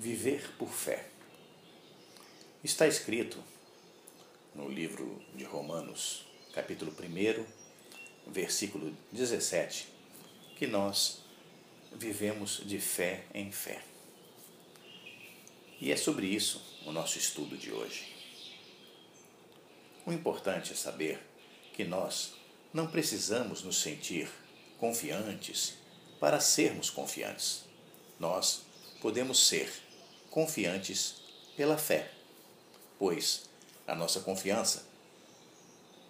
Viver por fé. Está escrito no livro de Romanos, capítulo 1, versículo 17, que nós vivemos de fé em fé. E é sobre isso o nosso estudo de hoje. O importante é saber que nós não precisamos nos sentir confiantes para sermos confiantes. Nós podemos ser confiantes pela fé, pois a nossa confiança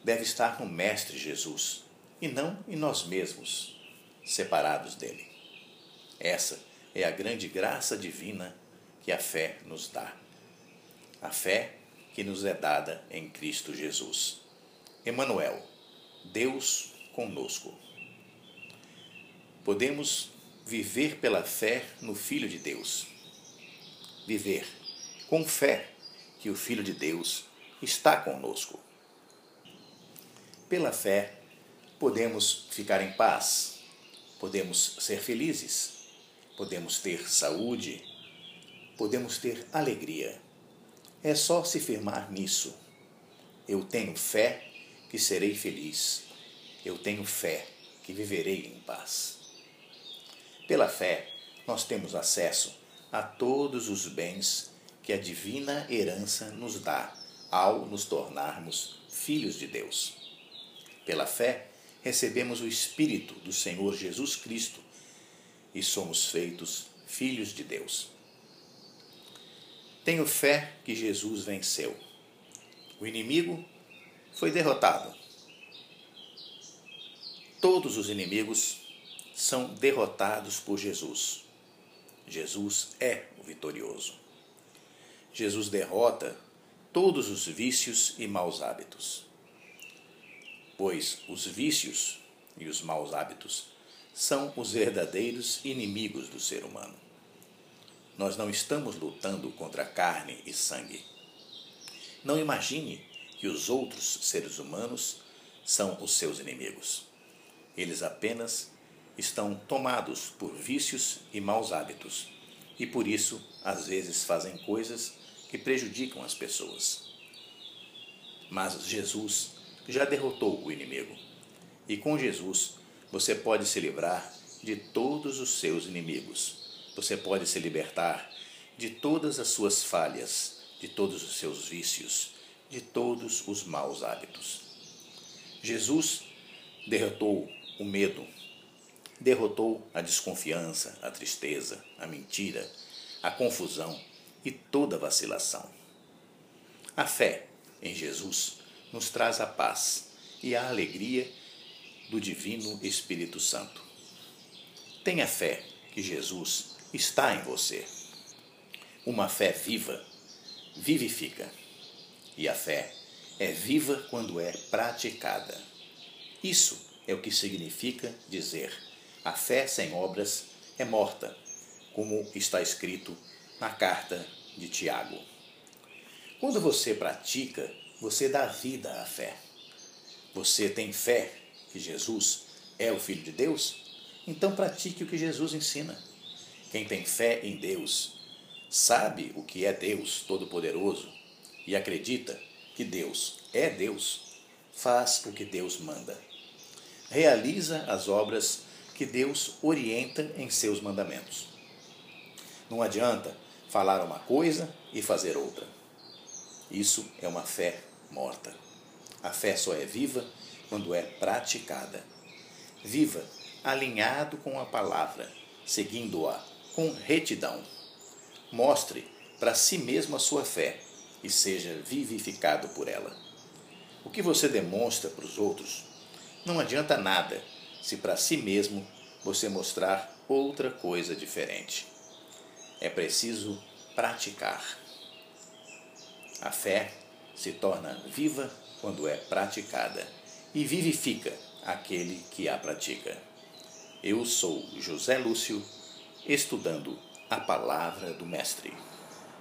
deve estar no Mestre Jesus e não em nós mesmos, separados dele. Essa é a grande graça divina que a fé nos dá. A fé que nos é dada em Cristo Jesus. Emanuel, Deus conosco. Podemos viver pela fé no Filho de Deus viver com fé que o Filho de Deus está conosco. Pela fé, podemos ficar em paz, podemos ser felizes, podemos ter saúde, podemos ter alegria. É só se firmar nisso. Eu tenho fé que serei feliz. Eu tenho fé que viverei em paz. Pela fé, nós temos acesso a todos os bens que a divina herança nos dá ao nos tornarmos filhos de Deus. Pela fé, recebemos o Espírito do Senhor Jesus Cristo e somos feitos filhos de Deus. Tenho fé que Jesus venceu. O inimigo foi derrotado. Todos os inimigos são derrotados por Jesus. Jesus é o vitorioso. Jesus derrota todos os vícios e maus hábitos. Pois os vícios e os maus hábitos são os verdadeiros inimigos do ser humano. Nós não estamos lutando contra carne e sangue. Não imagine que os outros seres humanos são os seus inimigos. Eles apenas estão tomados por vícios e maus hábitos e por isso às vezes fazem coisas que prejudicam as pessoas. Mas Jesus já derrotou o inimigo e com Jesus você pode se livrar de todos os seus inimigos. Você pode se libertar de todas as suas falhas, de todos os seus vícios, de todos os maus hábitos. Jesus derrotou o medo, derrotou a desconfiança, a tristeza, a mentira, a confusão e toda vacilação. A fé em Jesus nos traz a paz e a alegria do Divino Espírito Santo. Tenha fé que Jesus está em você. Uma fé viva vivifica, e a fé é viva quando é praticada. Isso é o que significa dizer a fé sem obras é morta, como está escrito na carta de Tiago. Quando você pratica, você dá vida à fé. Você tem fé que Jesus é o Filho de Deus? Então pratique o que Jesus ensina. Quem tem fé em Deus sabe o que é Deus Todo-Poderoso e acredita que Deus é Deus, faz o que Deus manda. Realiza as obras que Deus orienta em seus mandamentos. Não adianta falar uma coisa e fazer outra. Isso é uma fé morta. A fé só é viva quando é praticada. Viva alinhado com a palavra, seguindo-a com retidão. Mostre para si mesmo a sua fé e seja vivificado por ela. O que você demonstra para os outros não adianta nada se para si mesmo você mostrar outra coisa diferente. É preciso praticar. A fé se torna viva quando é praticada e vivifica aquele que a pratica. Eu sou José Lúcio, estudando a palavra do Mestre.